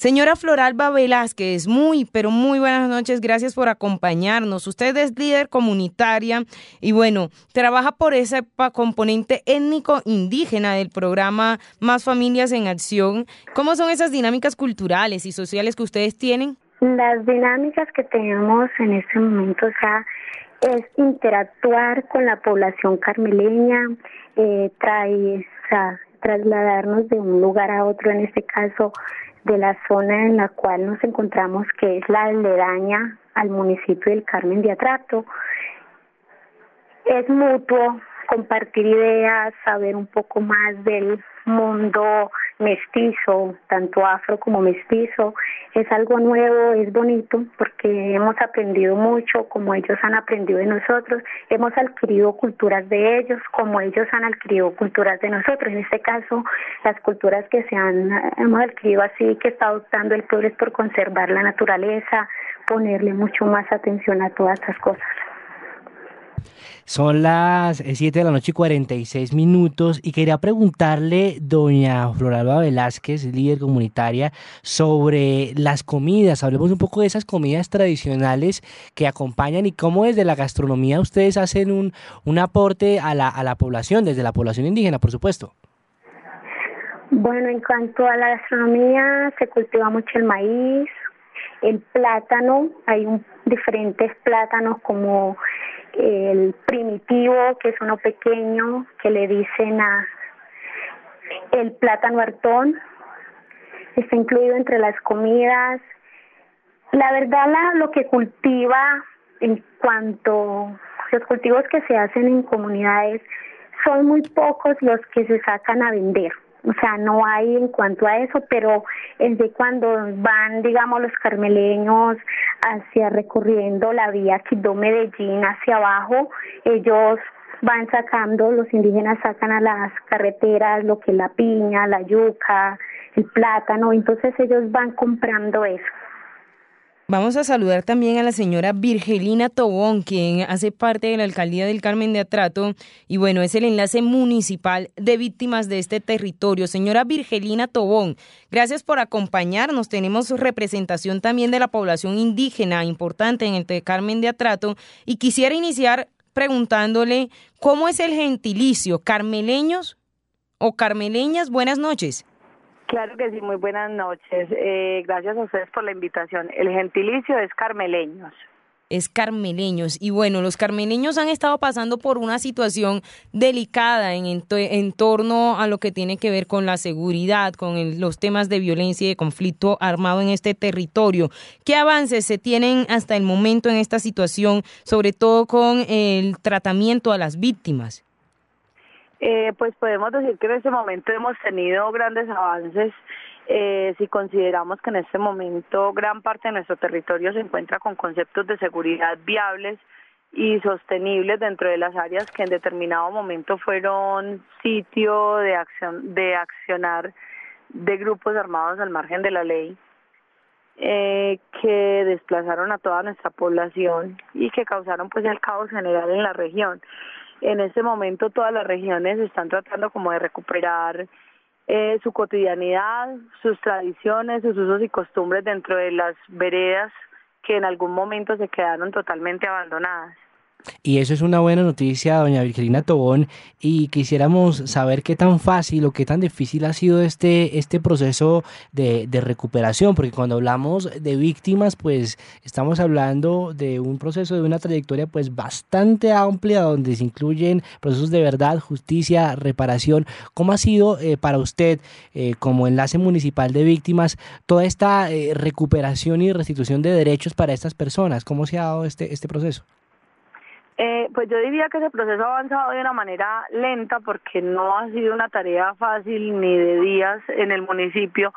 Señora Floralba Velázquez, muy, pero muy buenas noches. Gracias por acompañarnos. Usted es líder comunitaria y bueno, trabaja por ese componente étnico indígena del programa Más Familias en Acción. ¿Cómo son esas dinámicas culturales y sociales que ustedes tienen? Las dinámicas que tenemos en este momento, o es interactuar con la población carmeleña, eh, trae, trasladarnos de un lugar a otro, en este caso de la zona en la cual nos encontramos, que es la aledaña al municipio del Carmen de Atrato. Es mutuo compartir ideas, saber un poco más del mundo mestizo, tanto afro como mestizo, es algo nuevo, es bonito porque hemos aprendido mucho como ellos han aprendido de nosotros, hemos adquirido culturas de ellos como ellos han adquirido culturas de nosotros. En este caso, las culturas que se han hemos adquirido así que está adoptando el pueblo es por conservar la naturaleza, ponerle mucho más atención a todas estas cosas. Son las 7 eh, de la noche y 46 minutos y quería preguntarle, doña Floralba Velázquez, líder comunitaria, sobre las comidas. Hablemos un poco de esas comidas tradicionales que acompañan y cómo desde la gastronomía ustedes hacen un, un aporte a la, a la población, desde la población indígena, por supuesto. Bueno, en cuanto a la gastronomía, se cultiva mucho el maíz, el plátano, hay un, diferentes plátanos como el primitivo, que es uno pequeño, que le dicen a el plátano hartón, está incluido entre las comidas. La verdad, la, lo que cultiva en cuanto los cultivos que se hacen en comunidades son muy pocos los que se sacan a vender. O sea, no hay en cuanto a eso, pero es de cuando van, digamos, los carmeleños hacia recorriendo la vía Quibdó-Medellín hacia abajo, ellos van sacando, los indígenas sacan a las carreteras lo que es la piña, la yuca, el plátano, entonces ellos van comprando eso. Vamos a saludar también a la señora Virgelina Tobón, quien hace parte de la alcaldía del Carmen de Atrato y bueno, es el enlace municipal de víctimas de este territorio. Señora Virgelina Tobón, gracias por acompañarnos. Tenemos representación también de la población indígena importante en el Carmen de Atrato y quisiera iniciar preguntándole cómo es el gentilicio, carmeleños o carmeleñas. Buenas noches. Claro que sí, muy buenas noches. Eh, gracias a ustedes por la invitación. El gentilicio es carmeleños. Es carmeleños. Y bueno, los carmeleños han estado pasando por una situación delicada en, torno a lo que tiene que ver con la seguridad, con los temas de violencia y de conflicto armado en este territorio. ¿Qué avances se tienen hasta el momento en esta situación, sobre todo con el tratamiento a las víctimas? Eh, pues podemos decir que en este momento hemos tenido grandes avances eh, si consideramos que en este momento gran parte de nuestro territorio se encuentra con conceptos de seguridad viables y sostenibles dentro de las áreas que en determinado momento fueron sitio de acción de accionar de grupos armados al margen de la ley eh, que desplazaron a toda nuestra población y que causaron pues el caos general en la región en este momento todas las regiones están tratando como de recuperar eh, su cotidianidad, sus tradiciones, sus usos y costumbres dentro de las veredas que en algún momento se quedaron totalmente abandonadas. Y eso es una buena noticia, doña Virgelina Tobón, y quisiéramos saber qué tan fácil o qué tan difícil ha sido este, este proceso de, de, recuperación, porque cuando hablamos de víctimas, pues estamos hablando de un proceso, de una trayectoria pues bastante amplia, donde se incluyen procesos de verdad, justicia, reparación. ¿Cómo ha sido eh, para usted, eh, como enlace municipal de víctimas, toda esta eh, recuperación y restitución de derechos para estas personas? ¿Cómo se ha dado este, este proceso? Eh, pues yo diría que ese proceso ha avanzado de una manera lenta porque no ha sido una tarea fácil ni de días en el municipio,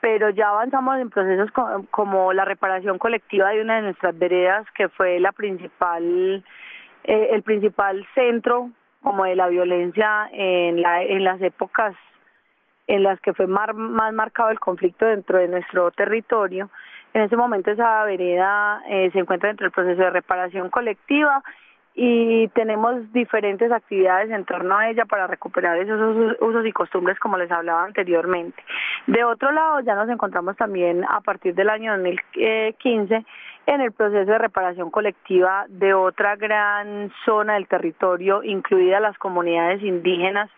pero ya avanzamos en procesos como la reparación colectiva de una de nuestras veredas que fue la principal, eh, el principal centro como de la violencia en, la, en las épocas en las que fue más, más marcado el conflicto dentro de nuestro territorio. En ese momento esa vereda eh, se encuentra dentro del proceso de reparación colectiva y tenemos diferentes actividades en torno a ella para recuperar esos usos y costumbres como les hablaba anteriormente. De otro lado, ya nos encontramos también a partir del año 2015 en el proceso de reparación colectiva de otra gran zona del territorio, incluidas las comunidades indígenas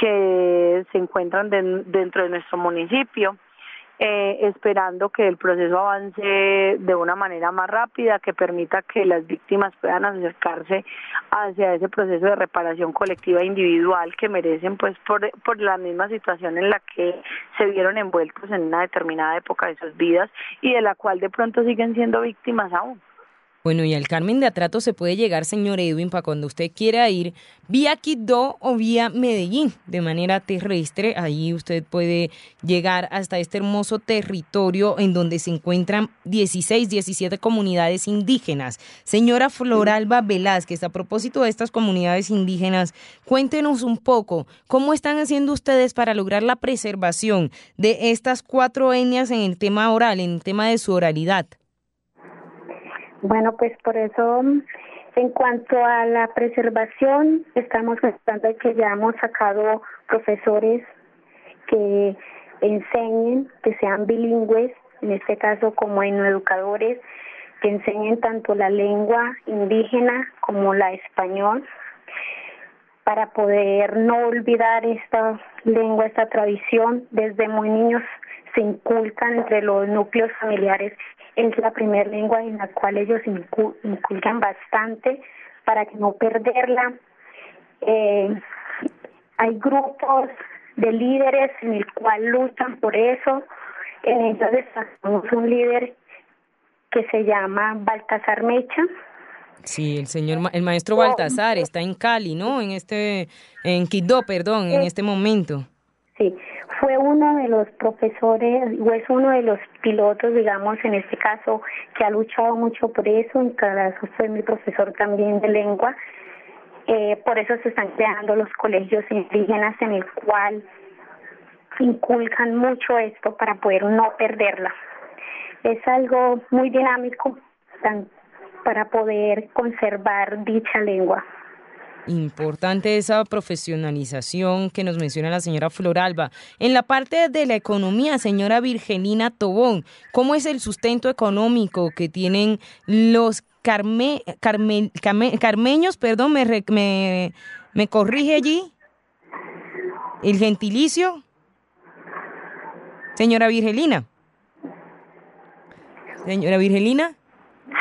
que se encuentran dentro de nuestro municipio. Eh, esperando que el proceso avance de una manera más rápida, que permita que las víctimas puedan acercarse hacia ese proceso de reparación colectiva e individual que merecen, pues por, por la misma situación en la que se vieron envueltos en una determinada época de sus vidas y de la cual de pronto siguen siendo víctimas aún. Bueno, y al Carmen de Atrato se puede llegar, señor Edwin, para cuando usted quiera ir vía Quito o vía Medellín, de manera terrestre. Ahí usted puede llegar hasta este hermoso territorio en donde se encuentran 16, 17 comunidades indígenas. Señora Floralba Velázquez, a propósito de estas comunidades indígenas, cuéntenos un poco cómo están haciendo ustedes para lograr la preservación de estas cuatro etnias en el tema oral, en el tema de su oralidad. Bueno, pues por eso, en cuanto a la preservación, estamos pensando que ya hemos sacado profesores que enseñen, que sean bilingües, en este caso como educadores, que enseñen tanto la lengua indígena como la español, para poder no olvidar esta lengua, esta tradición. Desde muy niños se inculcan entre los núcleos familiares es la primera lengua en la cual ellos inculcan bastante para que no perderla. Eh, hay grupos de líderes en el cual luchan por eso. En ellos destacamos un líder que se llama Baltasar Mecha. Sí, el señor, el maestro Baltasar está en Cali, ¿no? En este, en Quito, perdón, en este momento. Sí, fue uno de los profesores, o es uno de los pilotos, digamos, en este caso, que ha luchado mucho por eso, en caso fue mi profesor también de lengua. Eh, por eso se están creando los colegios indígenas en el cual inculcan mucho esto para poder no perderla. Es algo muy dinámico para poder conservar dicha lengua. Importante esa profesionalización que nos menciona la señora Floralba. En la parte de la economía, señora Virgelina Tobón, ¿cómo es el sustento económico que tienen los carme, carmeños? Perdón, me, me, me corrige allí. ¿El gentilicio? Señora Virgelina. Señora Virgelina.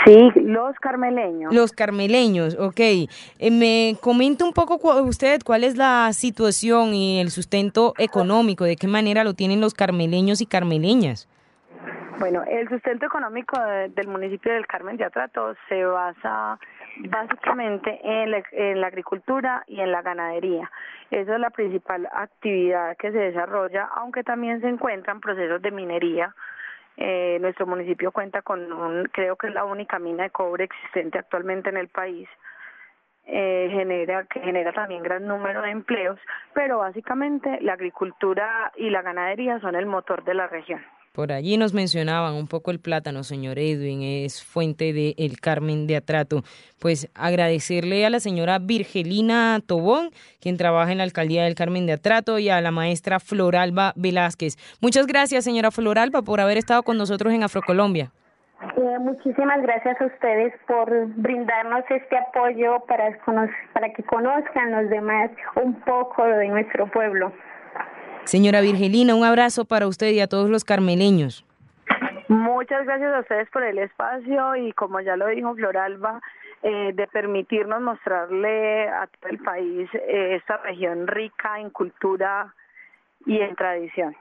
Sí, los carmeleños. Los carmeleños, ok. Eh, me comenta un poco usted cuál es la situación y el sustento económico, de qué manera lo tienen los carmeleños y carmeleñas. Bueno, el sustento económico del municipio del Carmen de Atrato se basa básicamente en la, en la, agricultura y en la ganadería. Esa es la principal actividad que se desarrolla, aunque también se encuentran procesos de minería eh, nuestro municipio cuenta con, un, creo que es la única mina de cobre existente actualmente en el país. Eh, genera que genera también gran número de empleos, pero básicamente la agricultura y la ganadería son el motor de la región. Por allí nos mencionaban un poco el plátano, señor Edwin, es fuente de El Carmen de Atrato. Pues agradecerle a la señora Virgelina Tobón, quien trabaja en la alcaldía del Carmen de Atrato, y a la maestra Floralba Velázquez. Muchas gracias, señora Floralba, por haber estado con nosotros en Afrocolombia. Eh, muchísimas gracias a ustedes por brindarnos este apoyo para, para que conozcan los demás un poco de nuestro pueblo. Señora Virgelina, un abrazo para usted y a todos los carmeleños. Muchas gracias a ustedes por el espacio y como ya lo dijo Floralba, eh, de permitirnos mostrarle a todo el país eh, esta región rica en cultura y en tradición.